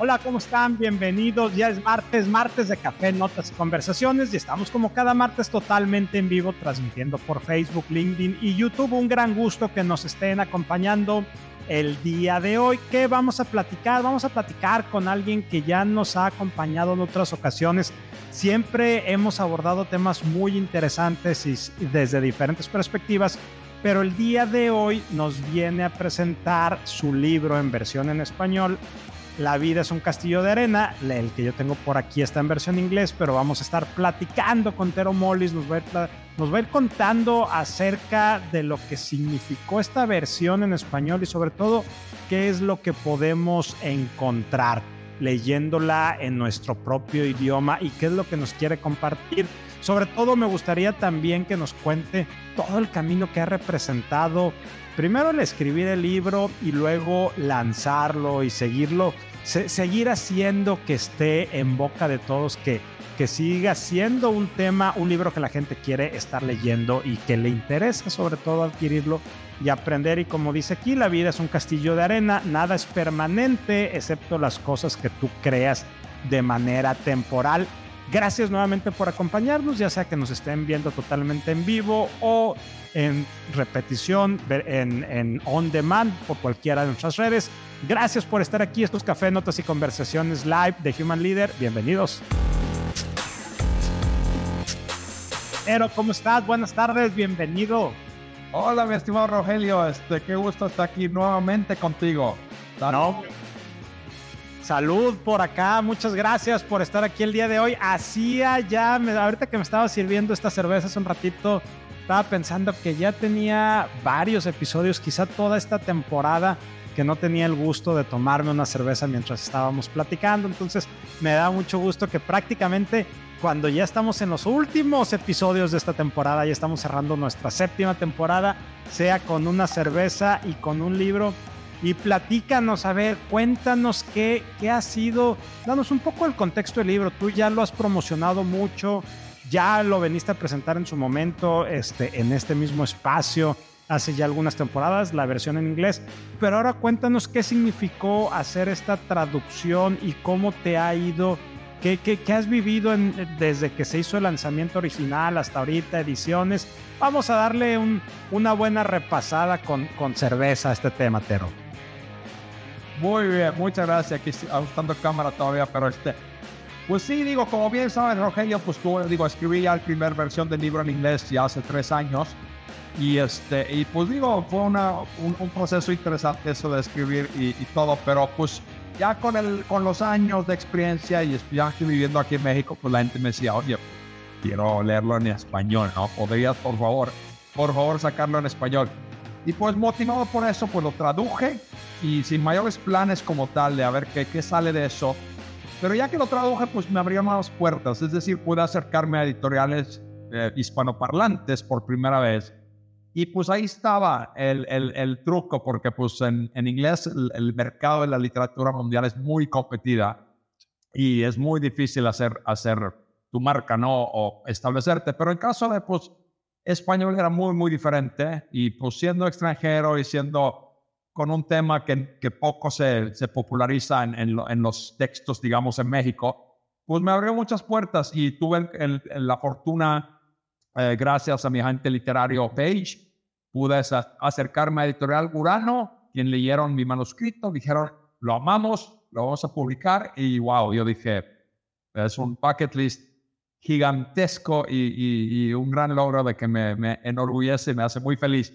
Hola, ¿cómo están? Bienvenidos. Ya es martes, martes de café, notas y conversaciones y estamos como cada martes totalmente en vivo transmitiendo por Facebook, LinkedIn y YouTube. Un gran gusto que nos estén acompañando el día de hoy. ¿Qué vamos a platicar? Vamos a platicar con alguien que ya nos ha acompañado en otras ocasiones. Siempre hemos abordado temas muy interesantes y desde diferentes perspectivas, pero el día de hoy nos viene a presentar su libro en versión en español la vida es un castillo de arena. El que yo tengo por aquí está en versión inglés, pero vamos a estar platicando con Tero Mollis. Nos va, a ir, nos va a ir contando acerca de lo que significó esta versión en español y sobre todo qué es lo que podemos encontrar leyéndola en nuestro propio idioma y qué es lo que nos quiere compartir. Sobre todo me gustaría también que nos cuente todo el camino que ha representado primero el escribir el libro y luego lanzarlo y seguirlo seguir haciendo que esté en boca de todos, que, que siga siendo un tema, un libro que la gente quiere estar leyendo y que le interesa sobre todo adquirirlo y aprender. Y como dice aquí, la vida es un castillo de arena, nada es permanente excepto las cosas que tú creas de manera temporal. Gracias nuevamente por acompañarnos, ya sea que nos estén viendo totalmente en vivo o en repetición, en, en on demand por cualquiera de nuestras redes. Gracias por estar aquí. Estos café, notas y conversaciones live de Human Leader. Bienvenidos. Pero, ¿cómo estás? Buenas tardes, bienvenido. Hola, mi estimado Rogelio. Este, qué gusto estar aquí nuevamente contigo. No. Salud por acá, muchas gracias por estar aquí el día de hoy. Hacía ya, ahorita que me estaba sirviendo esta cerveza hace un ratito, estaba pensando que ya tenía varios episodios, quizá toda esta temporada que no tenía el gusto de tomarme una cerveza mientras estábamos platicando. Entonces me da mucho gusto que prácticamente cuando ya estamos en los últimos episodios de esta temporada, ya estamos cerrando nuestra séptima temporada, sea con una cerveza y con un libro. Y platícanos, a ver, cuéntanos qué, qué ha sido, danos un poco el contexto del libro. Tú ya lo has promocionado mucho, ya lo veniste a presentar en su momento este, en este mismo espacio hace ya algunas temporadas, la versión en inglés. Pero ahora cuéntanos qué significó hacer esta traducción y cómo te ha ido, qué, qué, qué has vivido desde que se hizo el lanzamiento original hasta ahorita, ediciones. Vamos a darle un, una buena repasada con, con cerveza a este tema, Tero. Muy bien, muchas gracias. Aquí ajustando cámara todavía, pero este. Pues sí, digo, como bien saben, Rogelio, pues tú, digo, escribí ya la primera versión del libro en inglés ya hace tres años. Y, este, y pues digo, fue una, un, proceso interesante eso de escribir y, todo, pero pues ya con, el, con los años de experiencia y ya estoy viviendo aquí en México, pues la gente me decía, oye, quiero leerlo en español, ¿no? ¿Podrías, por favor, por favor, sacarlo en español? Y pues motivado por eso, pues lo traduje y sin mayores planes como tal de a ver qué, qué sale de eso. Pero ya que lo traduje, pues me abrió más puertas, es decir, pude acercarme a editoriales eh, hispanoparlantes por primera vez y pues ahí estaba el, el, el truco, porque pues en, en inglés el, mercado de la literatura mundial es muy competida y es muy difícil hacer, hacer tu marca, ¿no? O establecerte. Pero en caso de pues español era muy, muy diferente y pues siendo extranjero y siendo con un tema que, que poco se, se populariza en, en, los textos, digamos, en México, pues me abrió muchas puertas y tuve la fortuna, eh, gracias a mi agente literario Page, pude acercarme a Editorial Urano, quien leyeron mi manuscrito, dijeron, lo amamos, lo vamos a publicar y wow, yo dije, es un bucket list gigantesco y, un gran logro de que me, me, enorgullece, me hace muy feliz.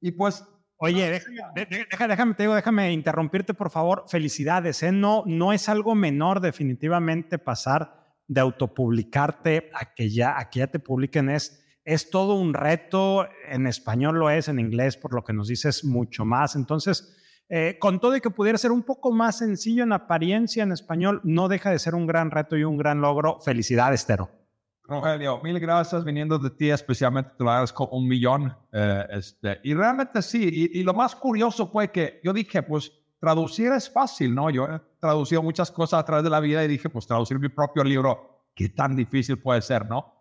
Y pues... Oye, déjame, déjame, te digo, déjame interrumpirte, por favor. Felicidades, ¿eh? No, no es algo menor definitivamente pasar de autopublicarte a que ya, a que ya te publiquen. Es, es todo un reto, en español lo es, en inglés por lo que nos dices mucho más. Entonces, eh, con todo y que pudiera ser un poco más sencillo en apariencia en español, no deja de ser un gran reto y un gran logro. Felicidades, Tero. Rogelio, mil gracias viniendo de ti, especialmente te lo agradezco un millón. Eh, este, y realmente sí, y, y, lo más curioso fue que yo dije, pues traducir es fácil, ¿no? Yo he traducido muchas cosas a través de la vida y dije, pues traducir mi propio libro, qué tan difícil puede ser, ¿no?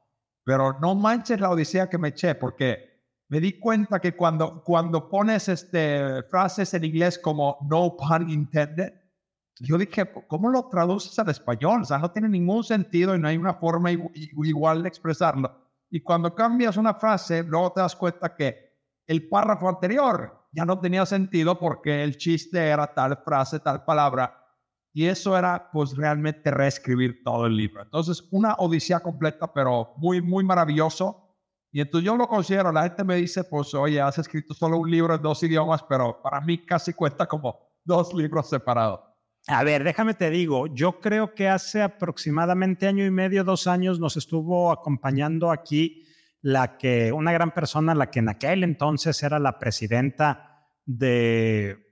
Pero no manches la odisea que me eché, porque me di cuenta que cuando, cuando pones este, frases en inglés como no pun intended, Yo dije, ¿cómo lo traduces al español? O sea, no tiene ningún sentido y no hay una forma igual de expresarlo. Y cuando cambias una frase, luego te das cuenta que el párrafo anterior ya no tenía sentido porque el chiste era tal frase, tal palabra. Y eso era pues realmente reescribir todo el libro. Entonces, una odisea completa, pero muy, muy maravilloso. Y entonces yo lo considero, la gente me dice, pues oye, has escrito solo un libro en dos idiomas, pero para mí casi cuenta como dos libros separados. A ver, déjame te digo, yo creo que hace aproximadamente año y medio, dos años, nos estuvo acompañando aquí la que, una gran persona, la que en aquel entonces era la presidenta de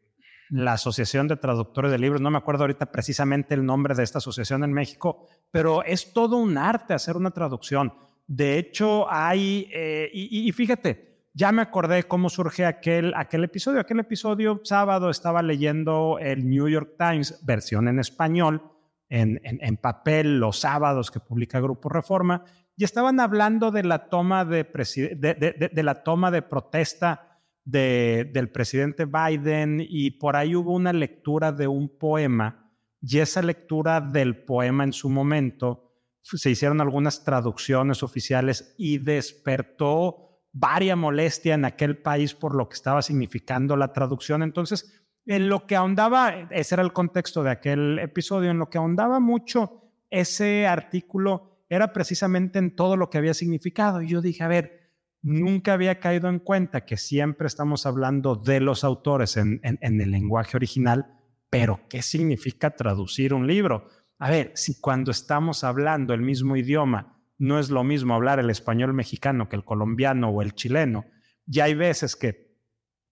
la Asociación de Traductores de Libros, no me acuerdo ahorita precisamente el nombre de esta asociación en México, pero es todo un arte hacer una traducción. De hecho, hay, eh, y fíjate, ya me acordé cómo surge aquel, aquel episodio. Aquel episodio sábado estaba leyendo el New York Times, versión en español, en, en, papel, los sábados que publica Grupo Reforma, y estaban hablando de la toma de, de, de, la toma de protesta del presidente Biden y por ahí hubo una lectura de un poema y esa lectura del poema en su momento se hicieron algunas traducciones oficiales y despertó varia molestia en aquel país por lo que estaba significando la traducción. Entonces, en lo que ahondaba, ese era el contexto de aquel episodio, en lo que ahondaba mucho ese artículo era precisamente en todo lo que había significado. Y yo dije, a ver, nunca había caído en cuenta que siempre estamos hablando de los autores en, el lenguaje original, pero ¿qué significa traducir un libro? A ver, si cuando estamos hablando el mismo idioma, no es lo mismo hablar el español mexicano que el colombiano o el chileno. Ya hay veces que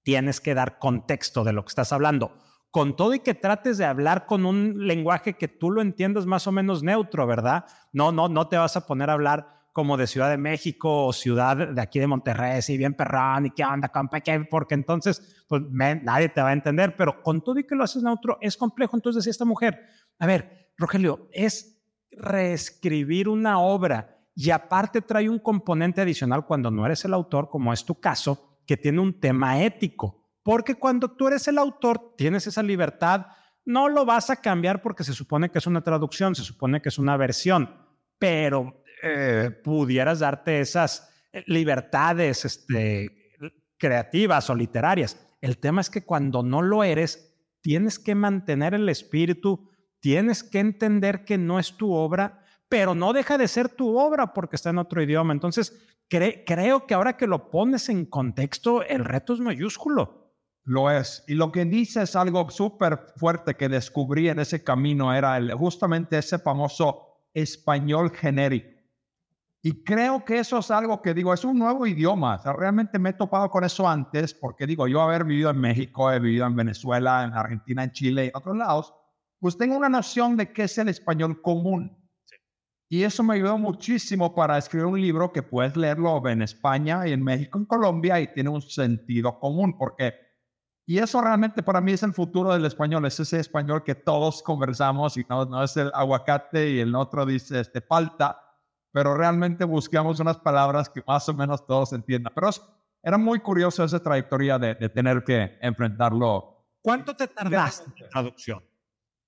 tienes que dar contexto de lo que estás hablando. Con todo y que trates de hablar con un lenguaje que tú lo entiendas más o menos neutro, ¿verdad? No, no, no te vas a poner a hablar como de Ciudad de México o ciudad de aquí de Monterrey, si bien perrón y qué onda, compa, porque entonces pues nadie te va a entender, pero con todo y que lo haces neutro es complejo. Entonces decía esta mujer, a ver, Rogelio, es reescribir una obra y aparte trae un componente adicional cuando no eres el autor, como es tu caso, que tiene un tema ético. Porque cuando tú eres el autor, tienes esa libertad, no lo vas a cambiar porque se supone que es una traducción, se supone que es una versión, pero eh, pudieras darte esas eh, libertades este, creativas o literarias. El tema es que cuando no lo eres, tienes que mantener el espíritu, tienes que entender que no es tu obra pero no deja de ser tu obra porque está en otro idioma. Entonces, creo que ahora que lo pones en contexto, el reto es mayúsculo. Lo es. Y lo que dice es algo súper fuerte que descubrí en ese camino, era el, justamente ese famoso español genérico. Y creo que eso es algo que digo, es un nuevo idioma. realmente me he topado con eso antes, porque digo, yo haber vivido en México, he vivido en Venezuela, en Argentina, en Chile y en otros lados, pues tengo una noción de qué es el español común. Y eso me ayudó muchísimo para escribir un libro que puedes leerlo en España y en México, en Colombia, y tiene un sentido común, porque, y eso realmente para mí es el futuro del español, es ese español que todos conversamos y no, no es el aguacate y el otro dice este falta, pero realmente buscamos unas palabras que más o menos todos entiendan. Pero era muy curioso esa trayectoria de, tener que enfrentarlo. ¿Cuánto te tardaste en traducción?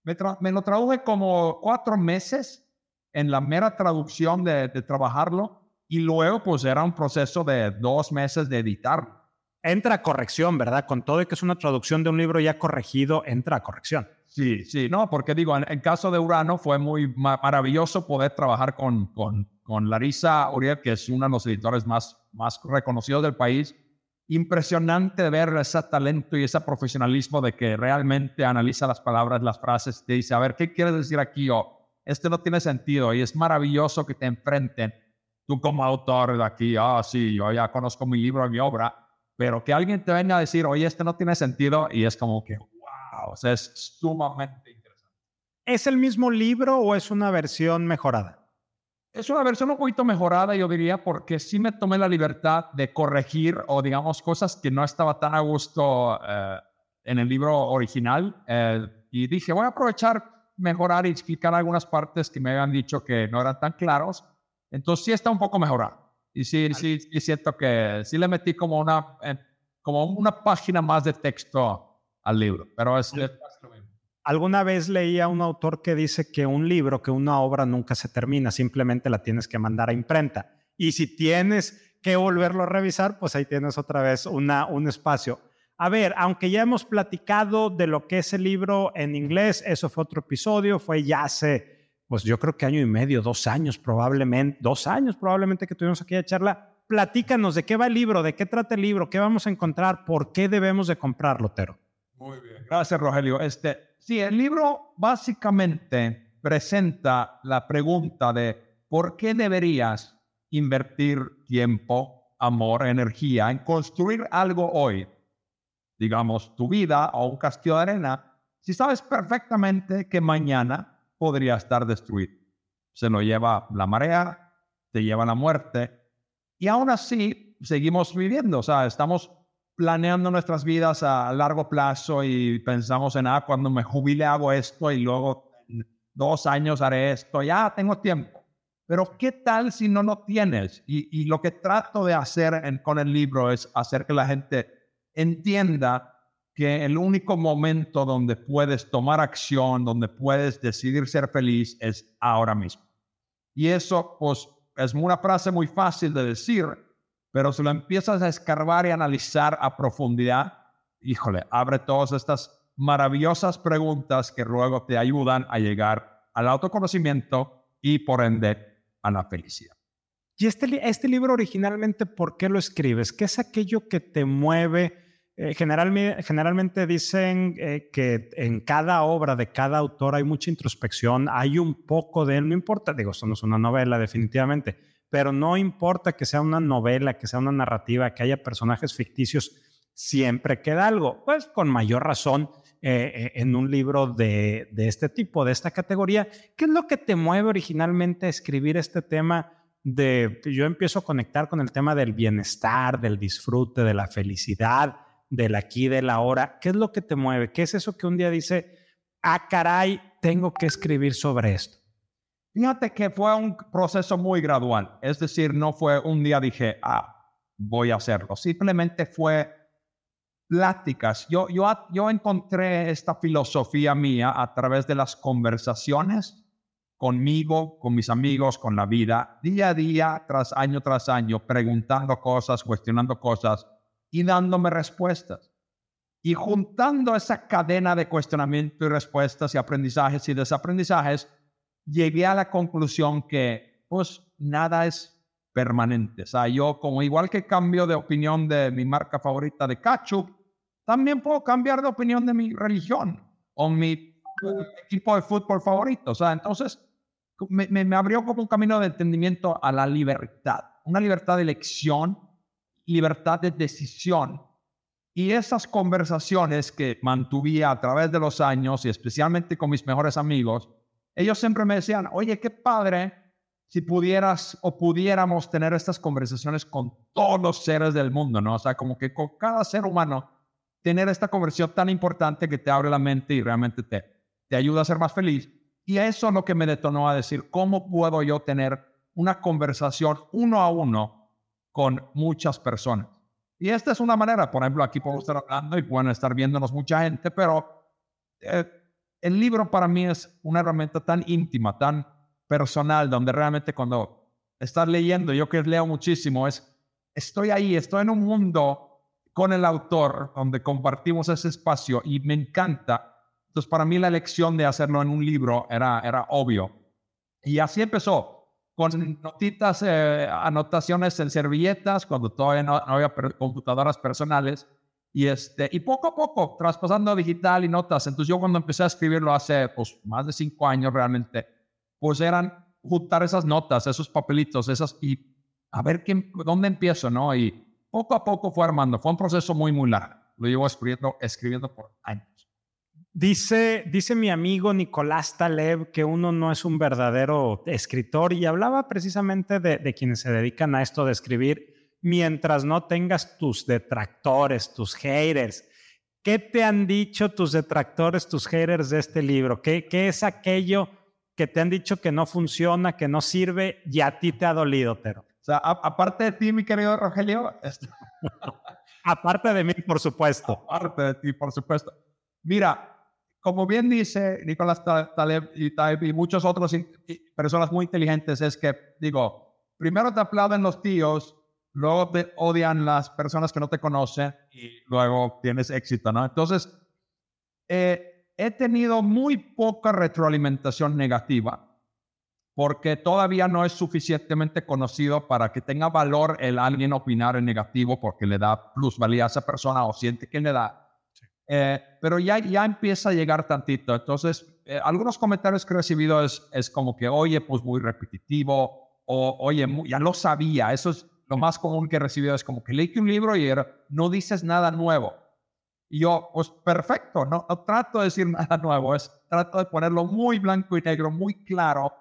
Me, me lo traduje como cuatro meses en la mera traducción de, trabajarlo y luego pues era un proceso de dos meses de editarlo. Entra a corrección, ¿verdad? Con todo y que es una traducción de un libro ya corregido, entra a corrección. Sí, sí, no, porque digo, en el caso de Urano fue muy maravilloso poder trabajar con, con, con Larisa Uriel, que es uno de los editores más, más reconocidos del país. Impresionante ver ese talento y ese profesionalismo de que realmente analiza las palabras, las frases, te dice, a ver, ¿qué quieres decir aquí? Este no tiene sentido y es maravilloso que te enfrenten. Tú como autor de aquí, ah, sí, yo ya conozco mi libro, mi obra, pero que alguien te venga a decir, oye, este no tiene sentido y es como que, wow, es sumamente interesante. ¿Es el mismo libro o es una versión mejorada? Es una versión un poquito mejorada, yo diría, porque sí me tomé la libertad de corregir o, digamos, cosas que no estaba tan a gusto eh, en el libro original. Eh, y dije, voy a aprovechar mejorar y explicar algunas partes que me habían dicho que no eran tan claros. Entonces sí está un poco mejorado. Y sí, sí, sí siento que sí le metí como una, como una página más de texto al libro, pero es, Alguna vez leí a un autor que dice que un libro, que una obra nunca se termina, simplemente la tienes que mandar a imprenta. Y si tienes que volverlo a revisar, pues ahí tienes otra vez una, un espacio. A ver, aunque ya hemos platicado de lo que es el libro en inglés, eso fue otro episodio, fue ya hace, pues yo creo que año y medio, dos años probablemente, dos años probablemente que tuvimos aquella charla. Platícanos de qué va el libro, de qué trata el libro, qué vamos a encontrar, por qué debemos de comprarlo, Tero. Muy bien. Gracias, Rogelio. Este, Sí, el libro básicamente presenta la pregunta de por qué deberías invertir tiempo, amor, energía en construir algo hoy, digamos tu vida o un castillo de arena, si sabes perfectamente que mañana podría estar destruido. Se lo lleva la marea, te lleva la muerte y aún así seguimos viviendo, o sea, estamos planeando nuestras vidas a largo plazo y pensamos en, ah, cuando me jubile hago esto y luego en dos años haré esto, ya tengo tiempo. Pero ¿qué tal si no lo tienes? Y, lo que trato de hacer con el libro es hacer que la gente entienda que el único momento donde puedes tomar acción, donde puedes decidir ser feliz es ahora mismo. Y eso, pues, es una frase muy fácil de decir, pero si lo empiezas a escarbar y analizar a profundidad, híjole, abre todas estas maravillosas preguntas que luego te ayudan a llegar al autoconocimiento y por ende a la felicidad. Y este, este libro originalmente, ¿por qué lo escribes? ¿Qué es aquello que te mueve? Eh, generalmente, dicen eh, que en cada obra de cada autor hay mucha introspección, hay un poco de él, no importa, digo, esto no es una novela definitivamente, pero no importa que sea una novela, que sea una narrativa, que haya personajes ficticios, siempre queda algo. Pues con mayor razón eh, eh, en un libro de, este tipo, de esta categoría. ¿Qué es lo que te mueve originalmente a escribir este tema? De, yo empiezo a conectar con el tema del bienestar, del disfrute, de la felicidad, del aquí, del ahora. ¿Qué es lo que te mueve? ¿Qué es eso que un día dice, ah, caray, tengo que escribir sobre esto? Fíjate que fue un proceso muy gradual, es decir, no fue un día dije, ah, voy a hacerlo, simplemente fue pláticas. Yo, yo, yo encontré esta filosofía mía a través de las conversaciones conmigo, con mis amigos, con la vida, día a día, tras año tras año, preguntando cosas, cuestionando cosas y dándome respuestas. Y juntando esa cadena de cuestionamiento y respuestas y aprendizajes y desaprendizajes, llegué a la conclusión que pues nada es permanente. O sea, yo como igual que cambio de opinión de mi marca favorita de ketchup, también puedo cambiar de opinión de mi religión o mi equipo de fútbol favorito. O sea, entonces me, me, abrió como un camino de entendimiento a la libertad, una libertad de elección, libertad de decisión. Y esas conversaciones que mantuve a través de los años y especialmente con mis mejores amigos, ellos siempre me decían, oye, qué padre si pudieras o pudiéramos tener estas conversaciones con todos los seres del mundo, ¿no? O sea, como que con cada ser humano, tener esta conversación tan importante que te abre la mente y realmente te, te ayuda a ser más feliz. Y eso es lo que me detonó a decir, ¿cómo puedo yo tener una conversación uno a uno con muchas personas? Y esta es una manera, por ejemplo, aquí podemos estar hablando y pueden estar viéndonos mucha gente, pero eh, el libro para mí es una herramienta tan íntima, tan personal, donde realmente cuando estás leyendo, yo que leo muchísimo, es, estoy ahí, estoy en un mundo con el autor donde compartimos ese espacio y me encanta. Entonces, para mí la elección de hacerlo en un libro era, era obvio. Y así empezó, con notitas, eh, anotaciones en servilletas, cuando todavía no había computadoras personales y, este, y poco a poco, traspasando a digital y notas. Entonces yo cuando empecé a escribirlo hace pues, más de cinco años realmente, pues eran juntar esas notas, esos papelitos, esas, y a ver quién, dónde empiezo, ¿no? Y poco a poco fue armando. Fue un proceso muy, muy largo. Lo llevo escribiendo, escribiendo por años. Dice, dice mi amigo Nicolás Taleb que uno no es un verdadero escritor y hablaba precisamente de, de quienes se dedican a esto de escribir mientras no tengas tus detractores, tus haters. ¿Qué te han dicho tus detractores, tus haters de este libro? ¿Qué, qué es aquello que te han dicho que no funciona, que no sirve y a ti te ha dolido, Tero? O sea, aparte de ti, mi querido Rogelio. aparte de mí, por supuesto. Aparte de ti, por supuesto. Mira, como bien dice Nicolás Taleb y, muchos otros personas muy inteligentes, es que, digo, primero te aplauden los tíos, luego te odian las personas que no te conocen y luego tienes éxito, ¿no? Entonces, eh, he tenido muy poca retroalimentación negativa porque todavía no es suficientemente conocido para que tenga valor el alguien opinar en negativo porque le da plusvalía a esa persona o siente que le da. Eh, pero ya, ya empieza a llegar tantito. Entonces, eh, algunos comentarios que he recibido es, es como que, oye, pues muy repetitivo, o oye, ya lo sabía. Eso es lo más común que he recibido, es como que leí un libro y no dices nada nuevo. Y yo, pues perfecto, no, no trato de decir nada nuevo, es trato de ponerlo muy blanco y negro, muy claro,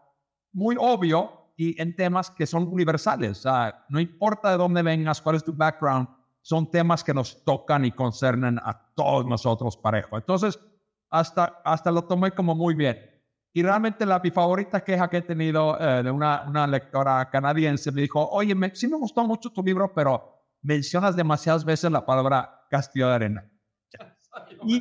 muy obvio y en temas que son universales. Sea, no importa de dónde vengas, cuál es tu background, son temas que nos tocan y concernen a todos nosotros parejo. Entonces, hasta, hasta lo tomé como muy bien. Y realmente la, mi favorita queja que he tenido eh, de una, una, lectora canadiense me dijo, oye, me, sí me gustó mucho tu libro, pero mencionas demasiadas veces la palabra castillo de arena. Y,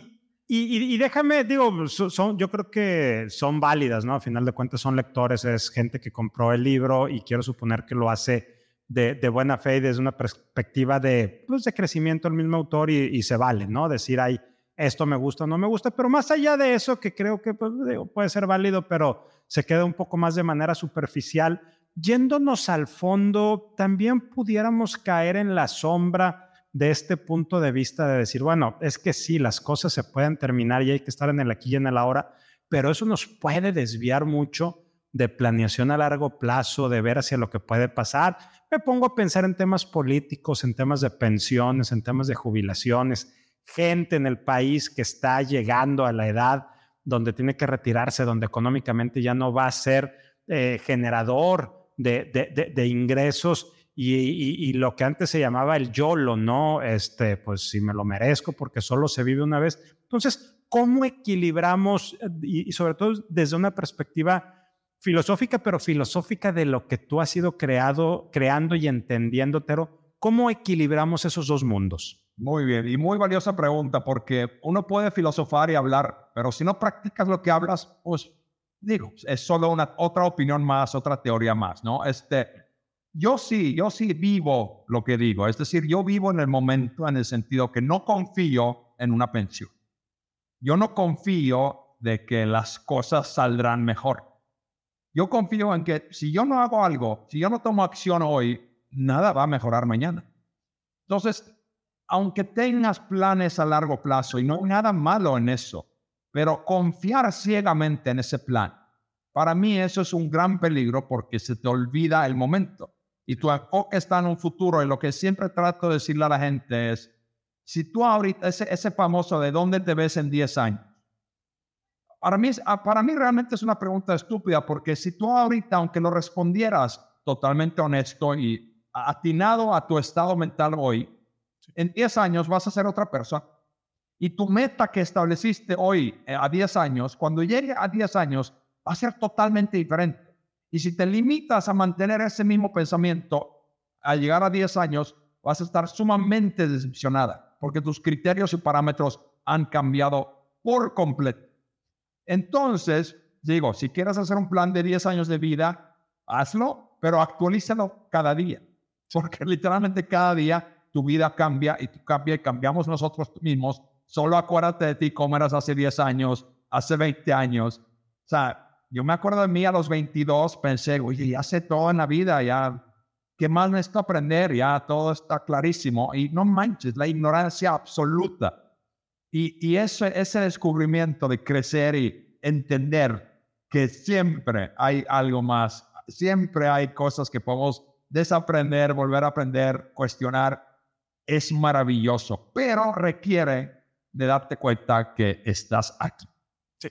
y, y, déjame, digo, son, yo creo que son válidas, ¿no? A final de cuentas son lectores, es gente que compró el libro y quiero suponer que lo hace de, buena fe y desde una perspectiva de, pues, de crecimiento el mismo autor y, se vale, ¿no? Decir, ay, esto me gusta o no me gusta, pero más allá de eso, que creo que pues, puede ser válido, pero se queda un poco más de manera superficial, yéndonos al fondo, también pudiéramos caer en la sombra de este punto de vista de decir, bueno, es que sí, las cosas se pueden terminar y hay que estar en el aquí y en el ahora, pero eso nos puede desviar mucho de planeación a largo plazo, de ver hacia lo que puede pasar. Me pongo a pensar en temas políticos, en temas de pensiones, en temas de jubilaciones, gente en el país que está llegando a la edad donde tiene que retirarse, donde económicamente ya no va a ser eh, generador de, ingresos y, lo que antes se llamaba el YOLO, ¿no? Este, pues si me lo merezco porque solo se vive una vez. Entonces, ¿cómo equilibramos y sobre todo desde una perspectiva filosófica, pero filosófica de lo que tú has ido creado, creando y entendiendo, Tero. ¿Cómo equilibramos esos dos mundos? Muy bien, y muy valiosa pregunta, porque uno puede filosofar y hablar, pero si no practicas lo que hablas, pues digo, es solo una otra opinión más, otra teoría más, ¿no? Este, yo sí, yo sí vivo lo que digo, es decir, yo vivo en el momento en el sentido que no confío en una pensión. Yo no confío de que las cosas saldrán mejor. Yo confío en que si yo no hago algo, si yo no tomo acción hoy, nada va a mejorar mañana. Entonces, aunque tengas planes a largo plazo, y no hay nada malo en eso, pero confiar ciegamente en ese plan, para mí eso es un gran peligro porque se te olvida el momento. Y tu enfoque está en un futuro. Y lo que siempre trato de decirle a la gente es, si tú ahorita, ese, ese famoso de dónde te ves en 10 años, para mí, ah, para mí realmente es una pregunta estúpida porque si tú ahorita, aunque lo respondieras totalmente honesto y atinado a tu estado mental hoy, en 10 años vas a ser otra persona. Y tu meta que estableciste hoy eh, a 10 años, cuando llegue a 10 años, va a ser totalmente diferente. Y si te limitas a mantener ese mismo pensamiento, al llegar a 10 años, vas a estar sumamente decepcionada, porque tus criterios y parámetros han cambiado por completo. Entonces, digo, si quieres hacer un plan de 10 años de vida, hazlo, pero actualízalo cada día, porque literalmente cada día tu vida cambia y tú cambia y cambiamos nosotros mismos. Solo acuérdate de ti cómo eras hace 10 años, hace 20 años. O sea, yo me acuerdo de mí a los 22, pensé, oye, ya sé todo en la vida, ya, ¿qué más necesito aprender? Ya todo está clarísimo. Y no manches, la ignorancia absoluta. Y, ese, ese descubrimiento de crecer y entender que siempre hay algo más, siempre hay cosas que podemos desaprender, volver a aprender, cuestionar, es maravilloso, pero requiere de darte cuenta que estás aquí. Sí,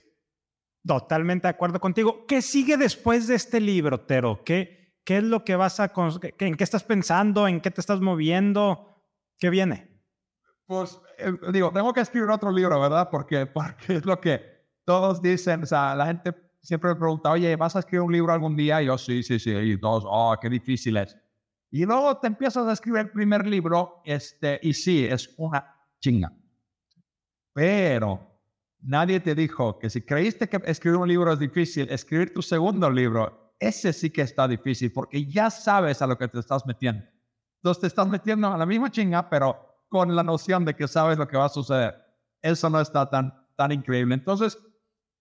totalmente de acuerdo contigo. ¿Qué sigue después de este libro, Tero? ¿Qué, qué es lo que vas a... ¿En qué estás pensando? ¿En qué te estás moviendo? ¿Qué viene? Pues eh, digo, tengo que escribir otro libro, ¿verdad? Porque, porque es lo que todos dicen, o sea, la gente siempre me pregunta, oye, ¿vas a escribir un libro algún día? Y yo, sí, sí, sí, y todos, oh, qué difícil es. Y luego te empiezas a escribir el primer libro, este, y sí, es una chinga. Pero nadie te dijo que si creíste que escribir un libro es difícil, escribir tu segundo libro, ese sí que está difícil porque ya sabes a lo que te estás metiendo. Entonces te estás metiendo a la misma chinga, pero con la noción de que sabes lo que va a suceder. Eso no está tan, tan increíble. Entonces,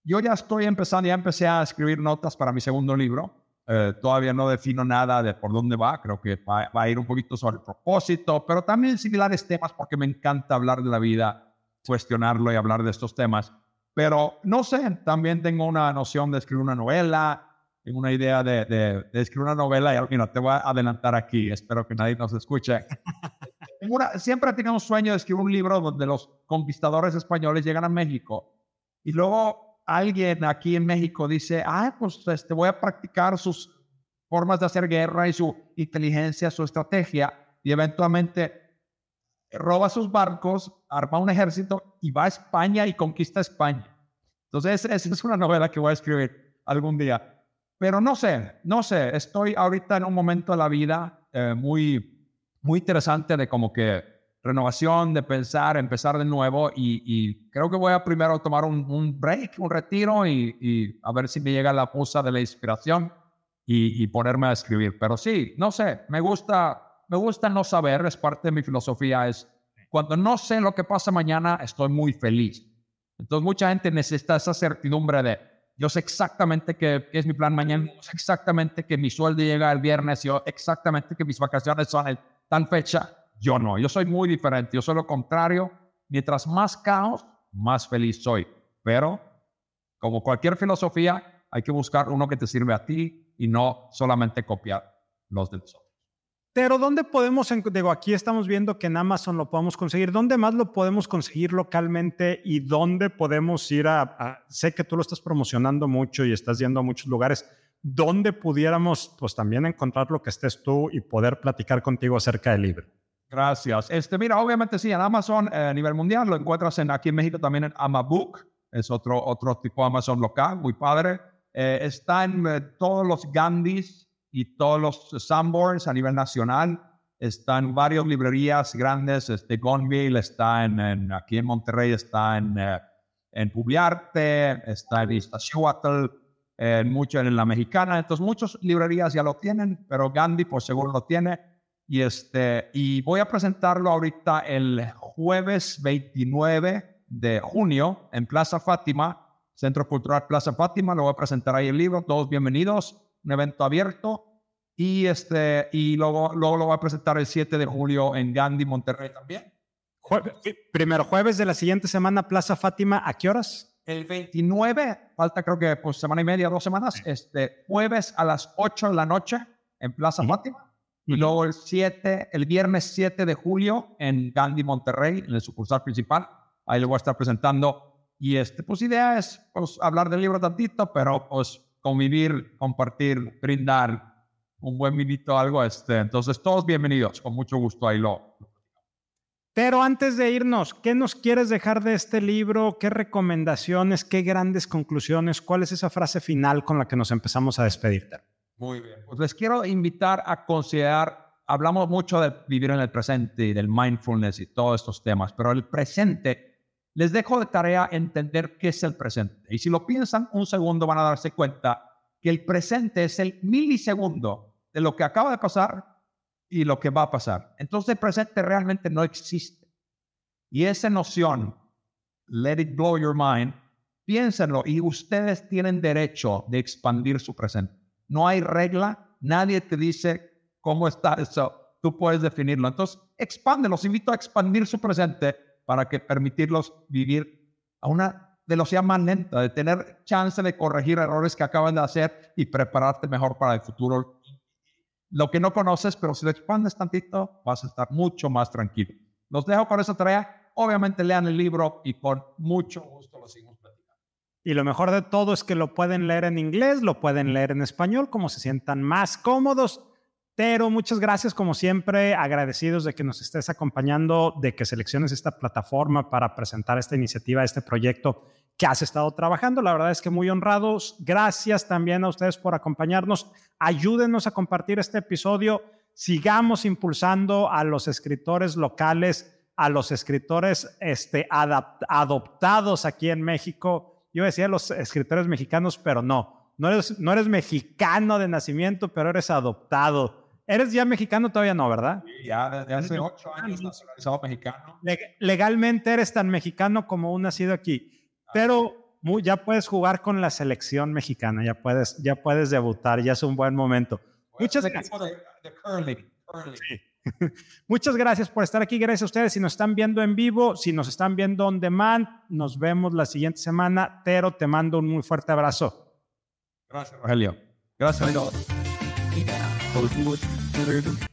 yo ya estoy empezando, ya empecé a escribir notas para mi segundo libro. Eh, todavía no defino nada de por dónde va, creo que va, a ir un poquito sobre el propósito, pero también similares temas porque me encanta hablar de la vida, cuestionarlo y hablar de estos temas. Pero no sé, también tengo una noción de escribir una novela, tengo una idea de, de, escribir una novela y mira, te voy a adelantar aquí, espero que nadie nos escuche. siempre he tenido un sueño de escribir un libro donde los conquistadores españoles llegan a México y luego alguien aquí en México dice, ah, pues este, voy a practicar sus formas de hacer guerra y su inteligencia, su estrategia, y eventualmente roba sus barcos, arma un ejército y va a España y conquista España. Entonces, esa es una novela que voy a escribir algún día. Pero no sé, no sé, estoy ahorita en un momento de la vida eh, muy, muy interesante de como que renovación, de pensar, empezar de nuevo y, creo que voy a primero tomar un, break, un retiro y, a ver si me llega la musa de la inspiración y, ponerme a escribir. Pero sí, no sé, me gusta, me gusta no saber, es parte de mi filosofía, es cuando no sé lo que pasa mañana, estoy muy feliz. Entonces mucha gente necesita esa certidumbre de, yo sé exactamente qué, es mi plan mañana, yo sé exactamente que mi sueldo llega el viernes, yo exactamente que mis vacaciones son en tan fecha yo no, yo soy muy diferente, yo soy lo contrario. Mientras más caos, más feliz soy. Pero, como cualquier filosofía, hay que buscar uno que te sirve a ti y no solamente copiar los de nosotros. Pero ¿dónde podemos, digo, aquí estamos viendo que en Amazon lo podemos conseguir, ¿dónde más lo podemos conseguir localmente y dónde podemos ir a, sé que tú lo estás promocionando mucho y estás yendo a muchos lugares, ¿dónde pudiéramos pues también encontrar lo que estés tú y poder platicar contigo acerca del libro? Gracias. Este, mira, obviamente sí, en Amazon eh, a nivel mundial lo encuentras en, aquí en México también en Amabook, es otro, otro tipo de Amazon local, muy padre. Eh, está en eh, todos los Gandhis y todos los Sanborns a nivel nacional. Está en varias librerías grandes. Este Gonville está en, aquí en Monterrey, está en, en Publiarte, está en Iztaccíhuatl, en mucho en la Mexicana. Entonces, muchas librerías ya lo tienen, pero Gandhi, pues seguro lo tiene. Y, este, y voy a presentarlo ahorita el jueves 29 de junio en Plaza Fátima, Centro Cultural Plaza Fátima. Lo voy a presentar ahí el libro. Todos bienvenidos. Un evento abierto. Y, este, y luego, luego lo voy a presentar el 7 de julio en Gandhi, Monterrey también. primero jueves de la siguiente semana, Plaza Fátima, ¿a qué horas? El 29, falta creo que pues semana y media, dos semanas, este jueves a las 8 de la noche en Plaza Fátima. Y luego el 7, el viernes 7 de julio en Gandhi, Monterrey, en el sucursal principal. Ahí lo voy a estar presentando. Y este, pues idea es pues, hablar del libro tantito, pero pues convivir, compartir, brindar un buen vinito, algo. Este. Entonces, todos bienvenidos. Con mucho gusto ahí lo. Pero antes de irnos, ¿qué nos quieres dejar de este libro? ¿Qué recomendaciones? ¿Qué grandes conclusiones? ¿Cuál es esa frase final con la que nos empezamos a despedirte? Muy bien. Pues les quiero invitar a considerar, hablamos mucho de vivir en el presente y del mindfulness y todos estos temas, pero el presente, les dejo de tarea entender qué es el presente. Y si lo piensan un segundo van a darse cuenta que el presente es el milisegundo de lo que acaba de pasar y lo que va a pasar. Entonces el presente realmente no existe. Y esa noción, let it blow your mind, piénsenlo y ustedes tienen derecho de expandir su presente. No hay regla, nadie te dice cómo está eso, tú puedes definirlo. Entonces, expande, los invito a expandir su presente para que permitirlos vivir a una velocidad más lenta, de tener chance de corregir errores que acaban de hacer y prepararte mejor para el futuro. Lo que no conoces, pero si lo expandes tantito, vas a estar mucho más tranquilo. Los dejo con esa tarea. Obviamente lean el libro y con mucho gusto y lo mejor de todo es que lo pueden leer en inglés, lo pueden leer en español, como se sientan más cómodos. Pero muchas gracias, como siempre, agradecidos de que nos estés acompañando, de que selecciones esta plataforma para presentar esta iniciativa, este proyecto que has estado trabajando. La verdad es que muy honrados. Gracias también a ustedes por acompañarnos. Ayúdenos a compartir este episodio. Sigamos impulsando a los escritores locales a los escritores este, adoptados aquí en México. Yo decía los escritores mexicanos, pero no. No eres, no eres mexicano de nacimiento, pero eres adoptado. ¿Eres ya mexicano? Todavía no, ¿verdad? Sí, ya desde hace ocho años nacionalizado mexicano. legalmente eres tan mexicano como un nacido aquí, pero ya puedes jugar con la selección mexicana, ya puedes, ya puedes debutar, ya es un buen momento. Muchas gracias. Muchas gracias por estar aquí. Gracias a ustedes. Si nos están viendo en vivo, si nos están viendo on demand, nos vemos la siguiente semana. Tero, te mando un muy fuerte abrazo. Gracias, Rogelio. Gracias a todos.